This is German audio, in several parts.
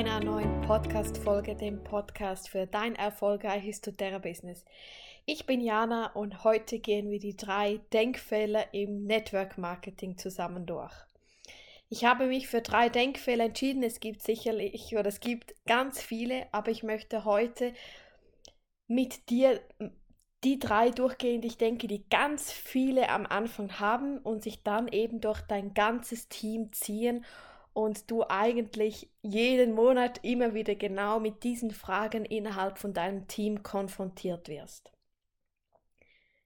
einer neuen Podcast-Folge, dem Podcast für dein erfolgreiches Doterra-Business. Ich bin Jana und heute gehen wir die drei Denkfehler im Network Marketing zusammen durch. Ich habe mich für drei Denkfehler entschieden. Es gibt sicherlich oder es gibt ganz viele, aber ich möchte heute mit dir die drei durchgehen, die ich denke, die ganz viele am Anfang haben und sich dann eben durch dein ganzes Team ziehen und du eigentlich jeden Monat immer wieder genau mit diesen Fragen innerhalb von deinem Team konfrontiert wirst.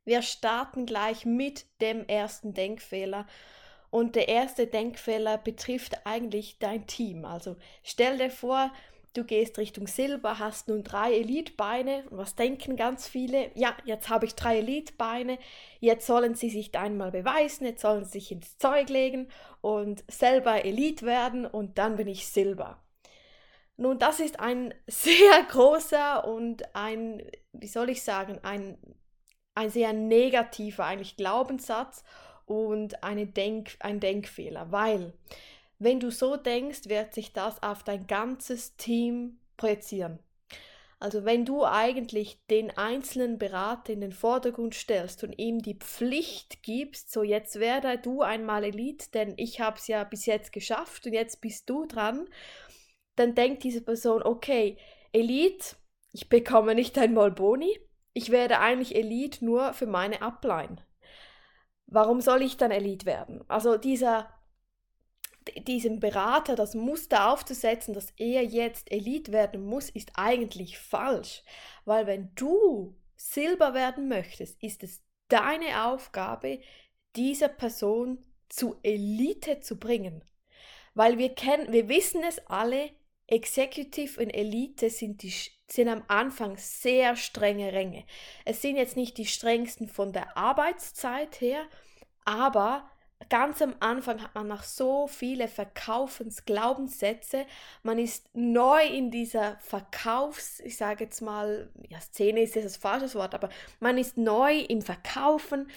Wir starten gleich mit dem ersten Denkfehler. Und der erste Denkfehler betrifft eigentlich dein Team. Also stell dir vor, du gehst Richtung Silber, hast nun drei Elitbeine. Und was denken ganz viele? Ja, jetzt habe ich drei Elitbeine, jetzt sollen sie sich einmal beweisen, jetzt sollen sie sich ins Zeug legen und selber Elit werden und dann bin ich Silber. Nun, das ist ein sehr großer und ein, wie soll ich sagen, ein, ein sehr negativer eigentlich Glaubenssatz und eine Denk, ein Denkfehler, weil wenn du so denkst, wird sich das auf dein ganzes Team projizieren. Also wenn du eigentlich den einzelnen Berater in den Vordergrund stellst und ihm die Pflicht gibst, so jetzt werde du einmal Elite, denn ich habe es ja bis jetzt geschafft und jetzt bist du dran, dann denkt diese Person, okay, Elite, ich bekomme nicht einmal Boni, ich werde eigentlich Elite nur für meine Upline. Warum soll ich dann Elite werden? Also dieser diesem Berater das Muster aufzusetzen, dass er jetzt Elite werden muss, ist eigentlich falsch. Weil wenn du Silber werden möchtest, ist es deine Aufgabe, dieser Person zu Elite zu bringen. Weil wir kennen, wir wissen es alle, Executive und Elite sind, die, sind am Anfang sehr strenge Ränge. Es sind jetzt nicht die strengsten von der Arbeitszeit her, aber ganz am Anfang hat man noch so viele Verkaufensglaubenssätze. Man ist neu in dieser Verkaufs, ich sage jetzt mal, ja, Szene ist das falsches Wort, aber man ist neu im Verkaufen.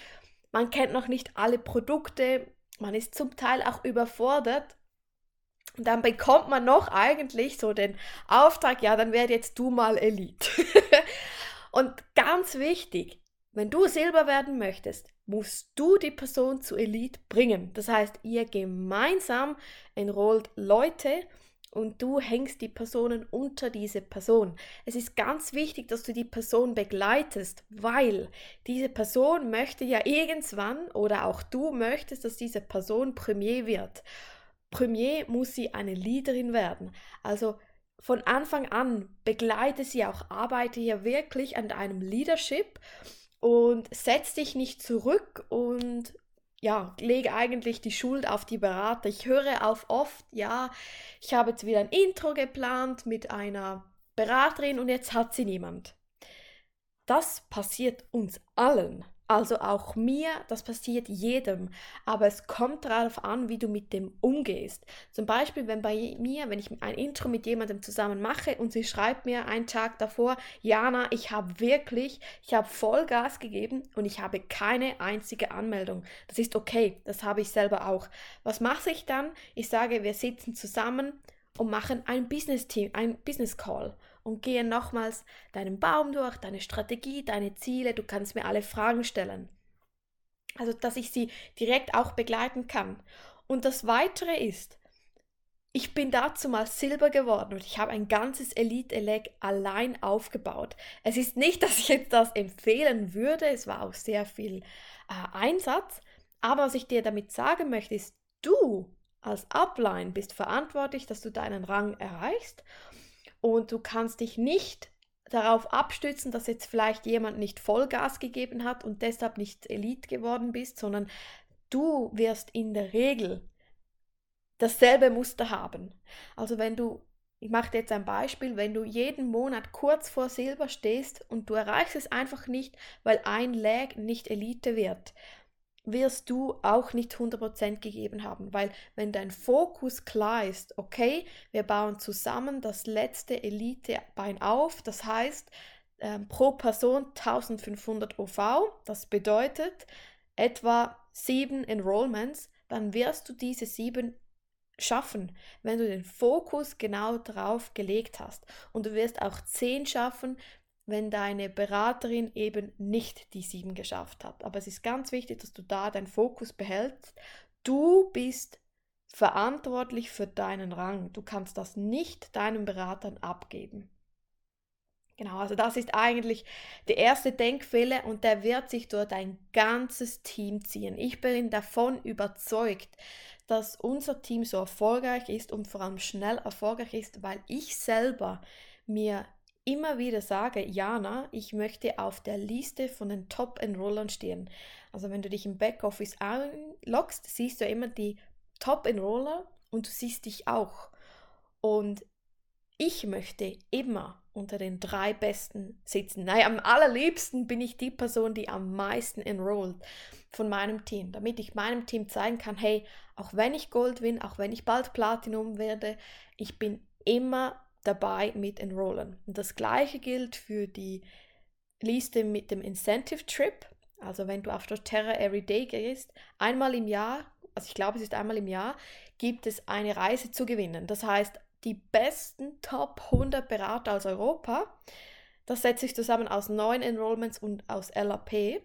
Man kennt noch nicht alle Produkte. Man ist zum Teil auch überfordert. Und dann bekommt man noch eigentlich so den Auftrag, ja, dann werde jetzt du mal Elite. Und ganz wichtig, wenn du Silber werden möchtest, musst du die Person zu Elite bringen. Das heißt, ihr gemeinsam enrollt Leute und du hängst die Personen unter diese Person. Es ist ganz wichtig, dass du die Person begleitest, weil diese Person möchte ja irgendwann oder auch du möchtest, dass diese Person Premier wird. Premier muss sie eine Leaderin werden. Also von Anfang an begleite sie auch, arbeite hier wirklich an deinem Leadership und setz dich nicht zurück und ja, lege eigentlich die Schuld auf die Berater. Ich höre auf oft, ja, ich habe jetzt wieder ein Intro geplant mit einer Beraterin und jetzt hat sie niemand. Das passiert uns allen. Also auch mir, das passiert jedem, aber es kommt darauf an, wie du mit dem umgehst. Zum Beispiel, wenn bei mir, wenn ich ein Intro mit jemandem zusammen mache und sie schreibt mir einen Tag davor, Jana, ich habe wirklich, ich habe Vollgas gegeben und ich habe keine einzige Anmeldung. Das ist okay, das habe ich selber auch. Was mache ich dann? Ich sage, wir sitzen zusammen und machen ein Business Team, ein Business Call und gehe nochmals deinen Baum durch, deine Strategie, deine Ziele. Du kannst mir alle Fragen stellen. Also, dass ich sie direkt auch begleiten kann. Und das Weitere ist, ich bin dazu mal Silber geworden und ich habe ein ganzes Elite-Elec allein aufgebaut. Es ist nicht, dass ich jetzt das empfehlen würde, es war auch sehr viel äh, Einsatz, aber was ich dir damit sagen möchte, ist, du als Upline bist verantwortlich, dass du deinen Rang erreichst und du kannst dich nicht darauf abstützen, dass jetzt vielleicht jemand nicht Vollgas gegeben hat und deshalb nicht Elite geworden bist, sondern du wirst in der Regel dasselbe Muster haben. Also wenn du, ich mache dir jetzt ein Beispiel, wenn du jeden Monat kurz vor Silber stehst und du erreichst es einfach nicht, weil ein Lag nicht Elite wird, wirst du auch nicht 100% gegeben haben, weil wenn dein Fokus klar ist, okay, wir bauen zusammen das letzte Elitebein auf, das heißt äh, pro Person 1500 OV, das bedeutet etwa sieben Enrollments, dann wirst du diese sieben schaffen, wenn du den Fokus genau drauf gelegt hast. Und du wirst auch zehn schaffen, wenn deine Beraterin eben nicht die sieben geschafft hat. Aber es ist ganz wichtig, dass du da deinen Fokus behältst. Du bist verantwortlich für deinen Rang. Du kannst das nicht deinen Beratern abgeben. Genau, also das ist eigentlich der erste Denkfehler und der wird sich durch dein ganzes Team ziehen. Ich bin davon überzeugt, dass unser Team so erfolgreich ist und vor allem schnell erfolgreich ist, weil ich selber mir immer wieder sage, Jana, ich möchte auf der Liste von den Top-Enrollern stehen. Also wenn du dich im Backoffice einloggst, siehst du immer die Top-Enroller und du siehst dich auch. Und ich möchte immer unter den drei Besten sitzen. Nein, am allerliebsten bin ich die Person, die am meisten enrollt von meinem Team, damit ich meinem Team zeigen kann, hey, auch wenn ich Gold bin, auch wenn ich bald Platinum werde, ich bin immer dabei mit enrollen. Und das gleiche gilt für die Liste mit dem Incentive Trip. Also wenn du auf doTERRA Everyday gehst, einmal im Jahr, also ich glaube es ist einmal im Jahr, gibt es eine Reise zu gewinnen. Das heißt, die besten Top 100 Berater aus Europa, das setzt sich zusammen aus neuen Enrollments und aus LAP,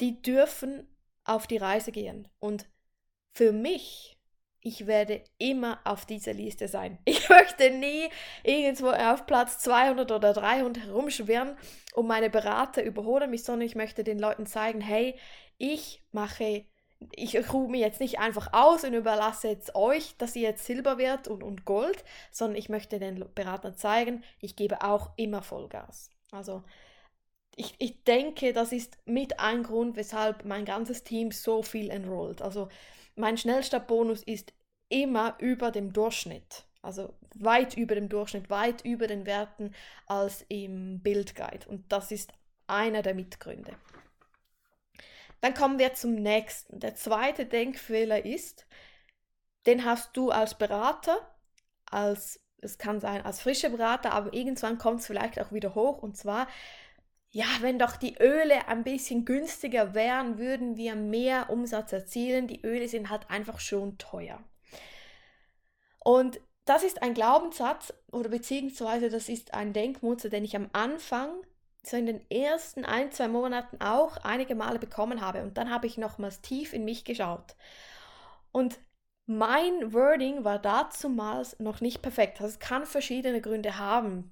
die dürfen auf die Reise gehen. Und für mich ich werde immer auf dieser Liste sein. Ich möchte nie irgendwo auf Platz 200 oder 300 herumschwirren und meine Berater überholen mich, sondern ich möchte den Leuten zeigen, hey, ich mache, ich ruhe mir jetzt nicht einfach aus und überlasse jetzt euch, dass ihr jetzt Silber wird und, und Gold, sondern ich möchte den Beratern zeigen, ich gebe auch immer Vollgas. Also ich, ich denke, das ist mit ein Grund, weshalb mein ganzes Team so viel enrollt. Also mein Schnellstartbonus ist immer über dem Durchschnitt. Also weit über dem Durchschnitt, weit über den Werten als im Bildguide. Und das ist einer der Mitgründe. Dann kommen wir zum nächsten. Der zweite Denkfehler ist, den hast du als Berater, als es kann sein als frischer Berater, aber irgendwann kommt es vielleicht auch wieder hoch. Und zwar, ja, wenn doch die Öle ein bisschen günstiger wären, würden wir mehr Umsatz erzielen. Die Öle sind halt einfach schon teuer. Und das ist ein Glaubenssatz oder beziehungsweise das ist ein Denkmuster, den ich am Anfang, so in den ersten ein, zwei Monaten auch einige Male bekommen habe. Und dann habe ich nochmals tief in mich geschaut. Und mein Wording war dazumals noch nicht perfekt. Also es kann verschiedene Gründe haben,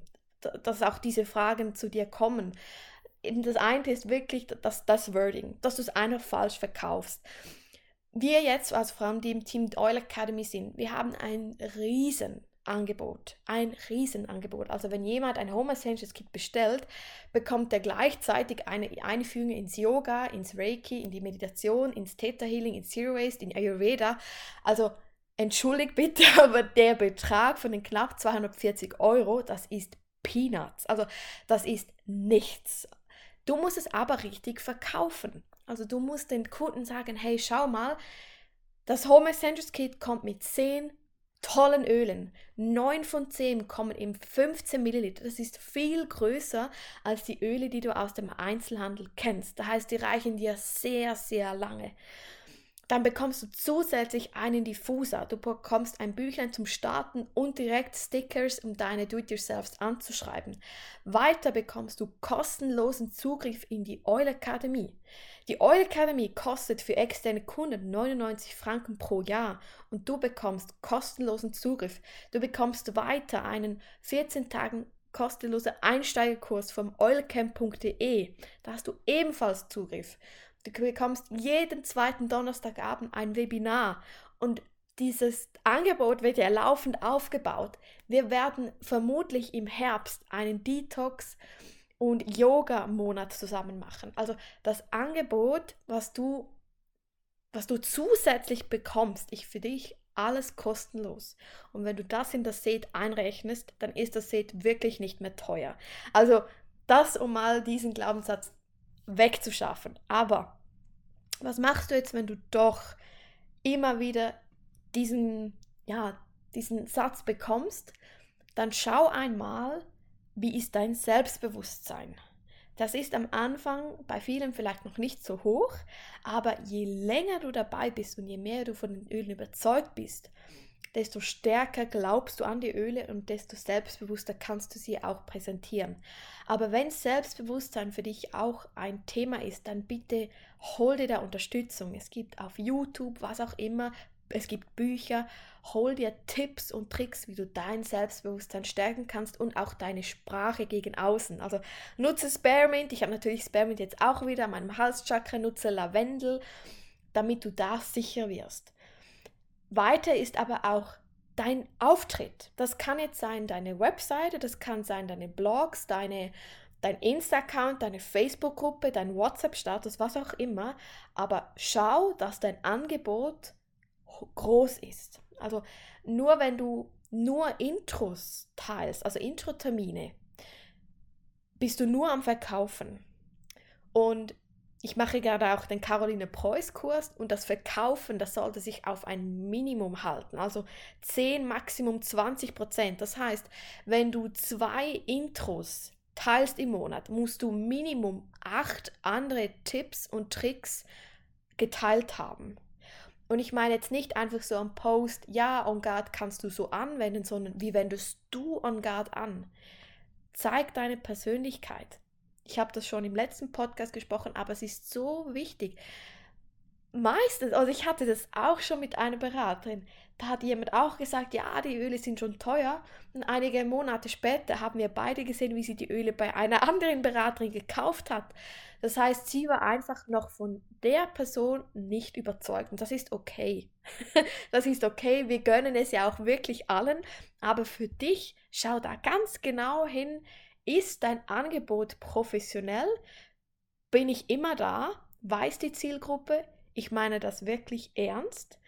dass auch diese Fragen zu dir kommen das eine ist wirklich das, das Wording, dass du es einfach falsch verkaufst. Wir jetzt, also vor allem die im Team Oil Academy sind, wir haben ein Riesenangebot. Ein Riesenangebot. Also wenn jemand ein Home Essentials Kit bestellt, bekommt er gleichzeitig eine Einführung ins Yoga, ins Reiki, in die Meditation, ins Theta Healing, ins Zero Waste, in Ayurveda. Also entschuldigt bitte, aber der Betrag von den knapp 240 Euro, das ist Peanuts. Also das ist nichts. Du musst es aber richtig verkaufen. Also du musst den Kunden sagen, hey, schau mal, das Home Essentials Kit kommt mit 10 tollen Ölen. 9 von 10 kommen in 15 Milliliter. Das ist viel größer als die Öle, die du aus dem Einzelhandel kennst. Das heißt, die reichen dir sehr, sehr lange. Dann bekommst du zusätzlich einen Diffuser. Du bekommst ein Büchlein zum Starten und direkt Stickers, um deine Do-it-yourselfs anzuschreiben. Weiter bekommst du kostenlosen Zugriff in die Oil Akademie. Die Oil Academy kostet für externe Kunden 99 Franken pro Jahr und du bekommst kostenlosen Zugriff. Du bekommst weiter einen 14 Tagen kostenlosen Einsteigerkurs vom oilcamp.de. Da hast du ebenfalls Zugriff. Du bekommst jeden zweiten Donnerstagabend ein Webinar und dieses Angebot wird ja laufend aufgebaut. Wir werden vermutlich im Herbst einen Detox und Yoga-Monat zusammen machen. Also das Angebot, was du, was du zusätzlich bekommst, ich für dich alles kostenlos. Und wenn du das in das Set einrechnest, dann ist das Set wirklich nicht mehr teuer. Also das, um mal diesen Glaubenssatz wegzuschaffen. Aber was machst du jetzt, wenn du doch immer wieder diesen, ja, diesen Satz bekommst? Dann schau einmal, wie ist dein Selbstbewusstsein? Das ist am Anfang bei vielen vielleicht noch nicht so hoch, aber je länger du dabei bist und je mehr du von den Ölen überzeugt bist, desto stärker glaubst du an die Öle und desto selbstbewusster kannst du sie auch präsentieren. Aber wenn Selbstbewusstsein für dich auch ein Thema ist, dann bitte hol dir da Unterstützung. Es gibt auf YouTube, was auch immer, es gibt Bücher, hol dir Tipps und Tricks, wie du dein Selbstbewusstsein stärken kannst und auch deine Sprache gegen außen. Also nutze Spearmint, ich habe natürlich Spearmint jetzt auch wieder an meinem Halschakra, nutze Lavendel, damit du da sicher wirst. Weiter ist aber auch dein Auftritt. Das kann jetzt sein deine Webseite, das kann sein deine Blogs, deine dein Insta-Account, deine Facebook-Gruppe, dein WhatsApp-Status, was auch immer. Aber schau, dass dein Angebot groß ist. Also nur wenn du nur Intros teilst, also Intro-Termine, bist du nur am Verkaufen. Und ich mache gerade auch den Caroline Preuß Kurs und das Verkaufen, das sollte sich auf ein Minimum halten, also 10, Maximum 20 Prozent. Das heißt, wenn du zwei Intros teilst im Monat, musst du Minimum acht andere Tipps und Tricks geteilt haben. Und ich meine jetzt nicht einfach so am Post, ja, On Guard kannst du so anwenden, sondern wie wendest du On Guard an? Zeig deine Persönlichkeit. Ich habe das schon im letzten Podcast gesprochen, aber es ist so wichtig. Meistens, also ich hatte das auch schon mit einer Beraterin, da hat jemand auch gesagt, ja, die Öle sind schon teuer. Und einige Monate später haben wir beide gesehen, wie sie die Öle bei einer anderen Beraterin gekauft hat. Das heißt, sie war einfach noch von der Person nicht überzeugt. Und das ist okay. das ist okay. Wir gönnen es ja auch wirklich allen. Aber für dich, schau da ganz genau hin. Ist dein Angebot professionell? Bin ich immer da? Weiß die Zielgruppe? Ich meine das wirklich ernst.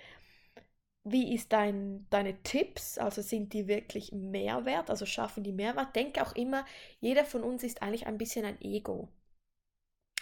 Wie ist dein, deine Tipps? Also sind die wirklich Mehrwert? Also schaffen die Mehrwert? Denke auch immer, jeder von uns ist eigentlich ein bisschen ein Ego.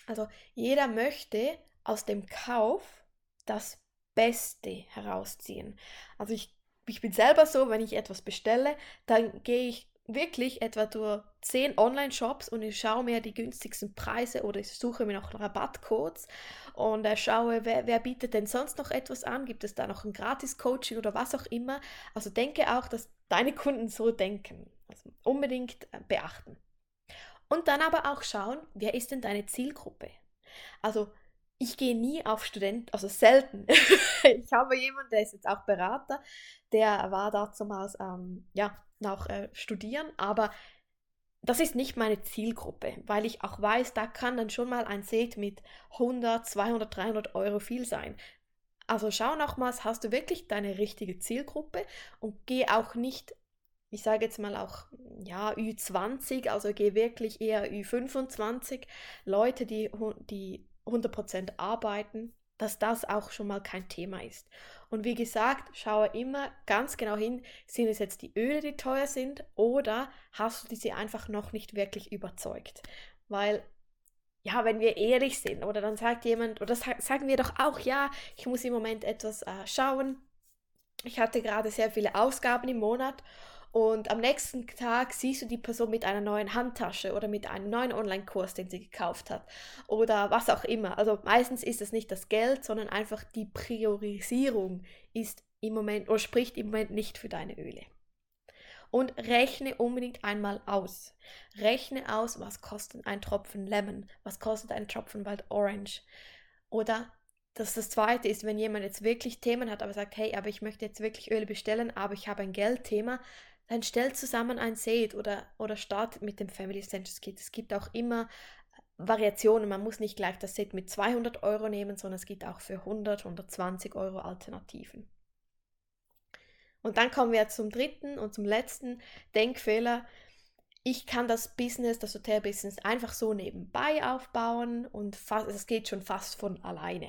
Also jeder möchte aus dem Kauf das Beste herausziehen. Also ich, ich bin selber so, wenn ich etwas bestelle, dann gehe ich wirklich etwa durch zehn Online-Shops und ich schaue mir die günstigsten Preise oder ich suche mir noch Rabattcodes und äh, schaue, wer, wer bietet denn sonst noch etwas an? Gibt es da noch ein Gratis-Coaching oder was auch immer? Also denke auch, dass deine Kunden so denken. Also unbedingt äh, beachten. Und dann aber auch schauen, wer ist denn deine Zielgruppe? Also ich gehe nie auf Studenten, also selten. ich habe jemanden, der ist jetzt auch Berater, der war damals ähm, ja, noch äh, studieren, aber das ist nicht meine Zielgruppe, weil ich auch weiß, da kann dann schon mal ein Set mit 100, 200, 300 Euro viel sein. Also schau nochmals, hast du wirklich deine richtige Zielgruppe und geh auch nicht ich sage jetzt mal auch, ja, Ü20, also gehe wirklich eher Ü25, Leute, die, die 100% arbeiten, dass das auch schon mal kein Thema ist. Und wie gesagt, schaue immer ganz genau hin, sind es jetzt die Öle, die teuer sind oder hast du diese einfach noch nicht wirklich überzeugt? Weil ja, wenn wir ehrlich sind, oder dann sagt jemand, oder sagen wir doch auch, ja, ich muss im Moment etwas äh, schauen. Ich hatte gerade sehr viele Ausgaben im Monat und am nächsten Tag siehst du die Person mit einer neuen Handtasche oder mit einem neuen Online-Kurs, den sie gekauft hat oder was auch immer. Also meistens ist es nicht das Geld, sondern einfach die Priorisierung ist im Moment oder spricht im Moment nicht für deine Öle. Und rechne unbedingt einmal aus. Rechne aus, was kostet ein Tropfen Lemon, was kostet ein Tropfen Wild Orange. Oder das, das zweite ist, wenn jemand jetzt wirklich Themen hat, aber sagt, hey, aber ich möchte jetzt wirklich Öle bestellen, aber ich habe ein Geldthema, dann stellt zusammen ein Set oder, oder startet mit dem Family Essentials Kit. Es gibt auch immer Variationen. Man muss nicht gleich das Set mit 200 Euro nehmen, sondern es gibt auch für 100, 120 Euro Alternativen. Und dann kommen wir zum dritten und zum letzten Denkfehler. Ich kann das Business, das Hotelbusiness einfach so nebenbei aufbauen und es geht schon fast von alleine.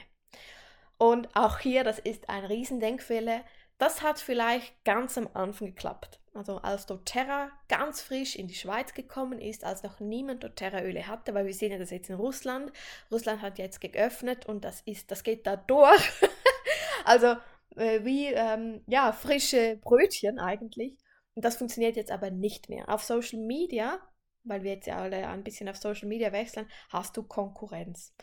Und auch hier, das ist ein Riesendenkfehler. Das hat vielleicht ganz am Anfang geklappt. Also als doTERRA ganz frisch in die Schweiz gekommen ist, als noch niemand doTERRA-Öle hatte, weil wir sehen ja das jetzt in Russland. Russland hat jetzt geöffnet und das ist, das geht da durch. also äh, wie ähm, ja frische Brötchen eigentlich. Und das funktioniert jetzt aber nicht mehr. Auf Social Media, weil wir jetzt ja alle ein bisschen auf Social Media wechseln, hast du Konkurrenz.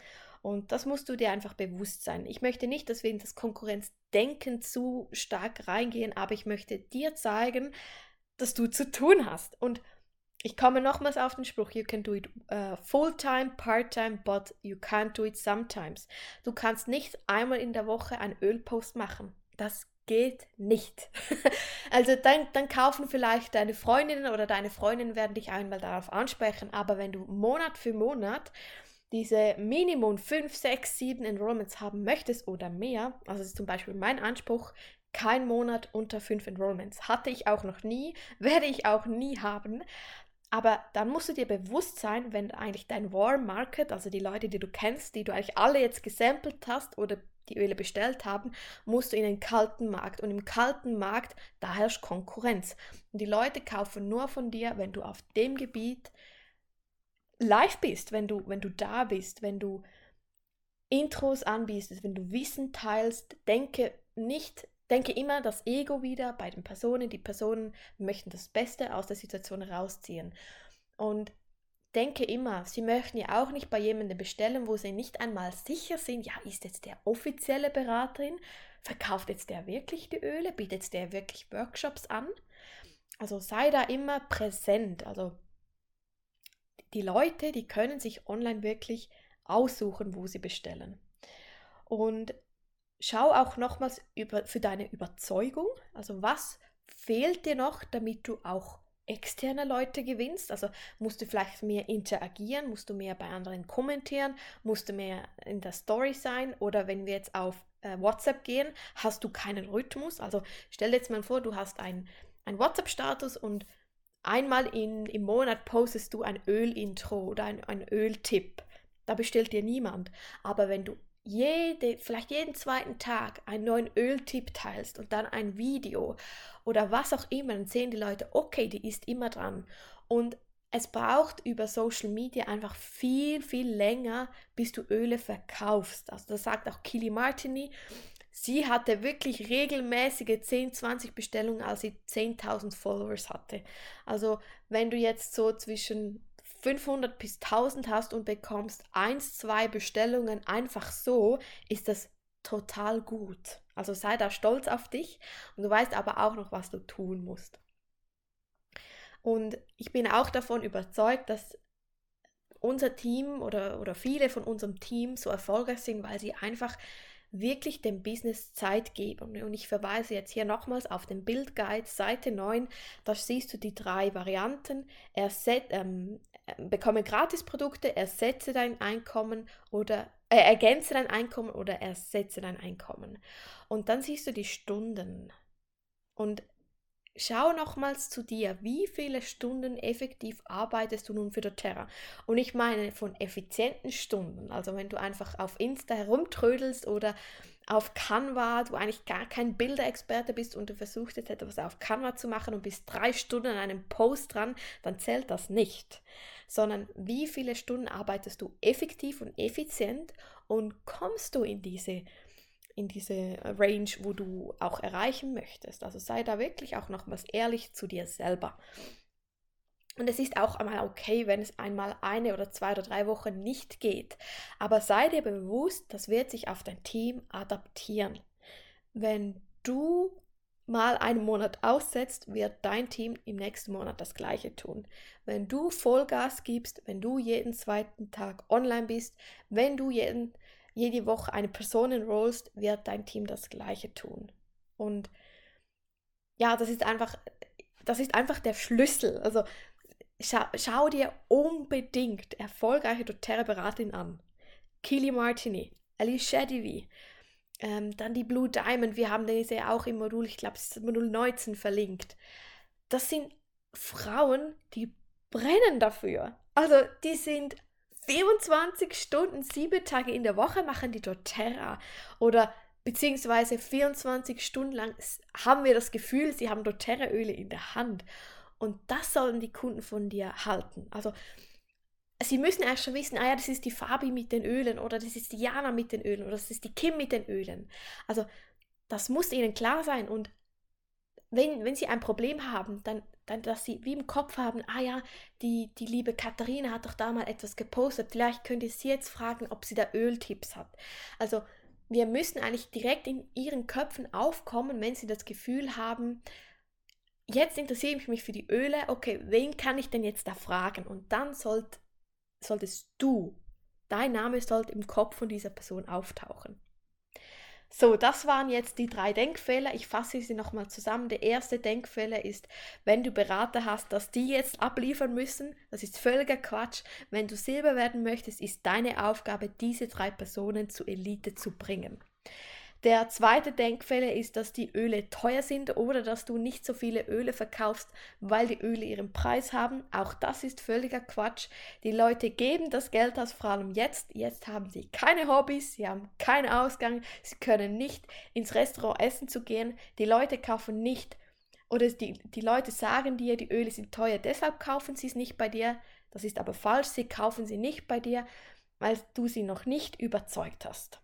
Und das musst du dir einfach bewusst sein. Ich möchte nicht, dass wir in das Konkurrenzdenken zu stark reingehen, aber ich möchte dir zeigen, dass du zu tun hast. Und ich komme nochmals auf den Spruch, you can do it uh, full-time, part-time, but you can't do it sometimes. Du kannst nicht einmal in der Woche einen Ölpost machen. Das geht nicht. also dann, dann kaufen vielleicht deine Freundinnen oder deine Freundinnen werden dich einmal darauf ansprechen, aber wenn du Monat für Monat diese Minimum 5, 6, 7 Enrollments haben möchtest oder mehr, also ist zum Beispiel mein Anspruch, kein Monat unter 5 Enrollments. Hatte ich auch noch nie, werde ich auch nie haben. Aber dann musst du dir bewusst sein, wenn eigentlich dein Warm Market, also die Leute, die du kennst, die du eigentlich alle jetzt gesampelt hast oder die Öle bestellt haben, musst du in den kalten Markt. Und im kalten Markt, da herrscht Konkurrenz. Und die Leute kaufen nur von dir, wenn du auf dem Gebiet live bist, wenn du, wenn du da bist, wenn du Intros anbietest, wenn du Wissen teilst, denke nicht denke immer das Ego wieder bei den Personen. Die Personen möchten das Beste aus der Situation rausziehen. Und denke immer, sie möchten ja auch nicht bei jemandem bestellen, wo sie nicht einmal sicher sind, ja, ist jetzt der offizielle Beraterin, verkauft jetzt der wirklich die Öle, bietet der wirklich Workshops an? Also sei da immer präsent. Also die Leute, die können sich online wirklich aussuchen, wo sie bestellen. Und schau auch nochmals über, für deine Überzeugung, also was fehlt dir noch, damit du auch externe Leute gewinnst? Also musst du vielleicht mehr interagieren, musst du mehr bei anderen kommentieren, musst du mehr in der Story sein oder wenn wir jetzt auf äh, WhatsApp gehen, hast du keinen Rhythmus. Also stell dir jetzt mal vor, du hast einen WhatsApp-Status und einmal in, im Monat postest du ein Öl-Intro oder ein, ein Öltipp. Da bestellt dir niemand. Aber wenn du jede, vielleicht jeden zweiten Tag einen neuen Öltipp teilst und dann ein Video oder was auch immer, dann sehen die Leute, okay, die ist immer dran. Und es braucht über Social Media einfach viel, viel länger, bis du Öle verkaufst. Also das sagt auch Kili Martini. Sie hatte wirklich regelmäßige 10, 20 Bestellungen, als sie 10.000 Followers hatte. Also wenn du jetzt so zwischen 500 bis 1000 hast und bekommst eins, zwei Bestellungen einfach so, ist das total gut. Also sei da stolz auf dich und du weißt aber auch noch, was du tun musst. Und ich bin auch davon überzeugt, dass unser Team oder, oder viele von unserem Team so erfolgreich sind, weil sie einfach wirklich dem Business Zeit geben. Und ich verweise jetzt hier nochmals auf den Bildguide, Seite 9, da siehst du die drei Varianten. Erset, ähm, bekomme Gratisprodukte, ersetze dein Einkommen oder äh, ergänze dein Einkommen oder ersetze dein Einkommen. Und dann siehst du die Stunden. Und schau nochmals zu dir, wie viele Stunden effektiv arbeitest du nun für doTERRA? Und ich meine von effizienten Stunden, also wenn du einfach auf Insta herumtrödelst oder auf Canva, du eigentlich gar kein Bilderexperte bist und du versuchst jetzt etwas auf Canva zu machen und bist drei Stunden an einem Post dran, dann zählt das nicht. Sondern wie viele Stunden arbeitest du effektiv und effizient und kommst du in diese in diese Range, wo du auch erreichen möchtest. Also sei da wirklich auch nochmals ehrlich zu dir selber. Und es ist auch einmal okay, wenn es einmal eine oder zwei oder drei Wochen nicht geht. Aber sei dir bewusst, das wird sich auf dein Team adaptieren. Wenn du mal einen Monat aussetzt, wird dein Team im nächsten Monat das gleiche tun. Wenn du Vollgas gibst, wenn du jeden zweiten Tag online bist, wenn du jeden jede Woche eine Person enrollst, wird dein Team das Gleiche tun. Und ja, das ist einfach, das ist einfach der Schlüssel. Also schau, schau dir unbedingt erfolgreiche doTERRA-Beraterin an. Kili Martini, Alicia Divi, ähm, dann die Blue Diamond, wir haben diese auch im Modul, ich glaube, es ist Modul 19 verlinkt. Das sind Frauen, die brennen dafür. Also die sind 24 Stunden, sieben Tage in der Woche machen die doTERRA oder beziehungsweise 24 Stunden lang haben wir das Gefühl, sie haben doTERRA-Öle in der Hand. Und das sollen die Kunden von dir halten. Also sie müssen erst schon wissen, ah ja, das ist die Fabi mit den Ölen oder das ist die Jana mit den Ölen oder das ist die Kim mit den Ölen. Also das muss ihnen klar sein und wenn, wenn sie ein Problem haben, dann, dann, dass sie wie im Kopf haben, ah ja, die, die liebe Katharina hat doch da mal etwas gepostet, vielleicht könnt ihr sie jetzt fragen, ob sie da Öltipps hat. Also wir müssen eigentlich direkt in ihren Köpfen aufkommen, wenn sie das Gefühl haben, jetzt interessiere ich mich für die Öle, okay, wen kann ich denn jetzt da fragen? Und dann sollt, solltest du, dein Name sollte im Kopf von dieser Person auftauchen. So, das waren jetzt die drei Denkfehler. Ich fasse sie nochmal zusammen. Der erste Denkfehler ist, wenn du Berater hast, dass die jetzt abliefern müssen. Das ist völliger Quatsch. Wenn du Silber werden möchtest, ist deine Aufgabe, diese drei Personen zur Elite zu bringen. Der zweite Denkfehler ist, dass die Öle teuer sind oder dass du nicht so viele Öle verkaufst, weil die Öle ihren Preis haben. Auch das ist völliger Quatsch. Die Leute geben das Geld aus, vor allem jetzt. Jetzt haben sie keine Hobbys, sie haben keinen Ausgang, sie können nicht ins Restaurant essen zu gehen. Die Leute kaufen nicht oder die, die Leute sagen dir, die Öle sind teuer, deshalb kaufen sie es nicht bei dir. Das ist aber falsch, sie kaufen sie nicht bei dir, weil du sie noch nicht überzeugt hast.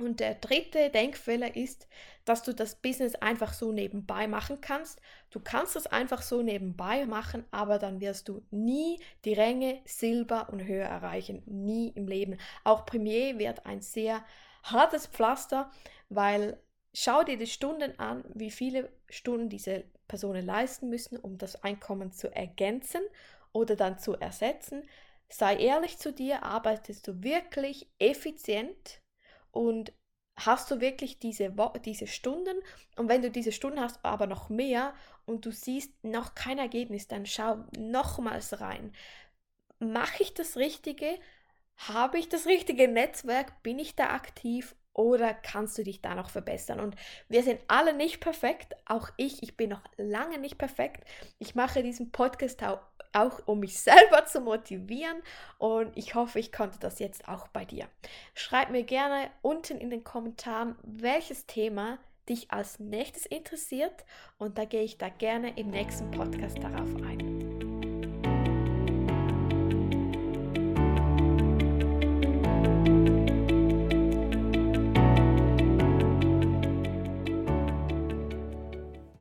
Und der dritte Denkfehler ist, dass du das Business einfach so nebenbei machen kannst. Du kannst es einfach so nebenbei machen, aber dann wirst du nie die Ränge Silber und Höhe erreichen. Nie im Leben. Auch Premier wird ein sehr hartes Pflaster, weil schau dir die Stunden an, wie viele Stunden diese Personen leisten müssen, um das Einkommen zu ergänzen oder dann zu ersetzen. Sei ehrlich zu dir, arbeitest du wirklich effizient und hast du wirklich diese, diese Stunden und wenn du diese Stunden hast, aber noch mehr und du siehst noch kein Ergebnis, dann schau nochmals rein. Mache ich das Richtige? Habe ich das richtige Netzwerk? Bin ich da aktiv? Oder kannst du dich da noch verbessern? Und wir sind alle nicht perfekt. Auch ich, ich bin noch lange nicht perfekt. Ich mache diesen Podcast auch um mich selber zu motivieren und ich hoffe, ich konnte das jetzt auch bei dir. Schreib mir gerne unten in den Kommentaren, welches Thema dich als nächstes interessiert und da gehe ich da gerne im nächsten Podcast darauf ein.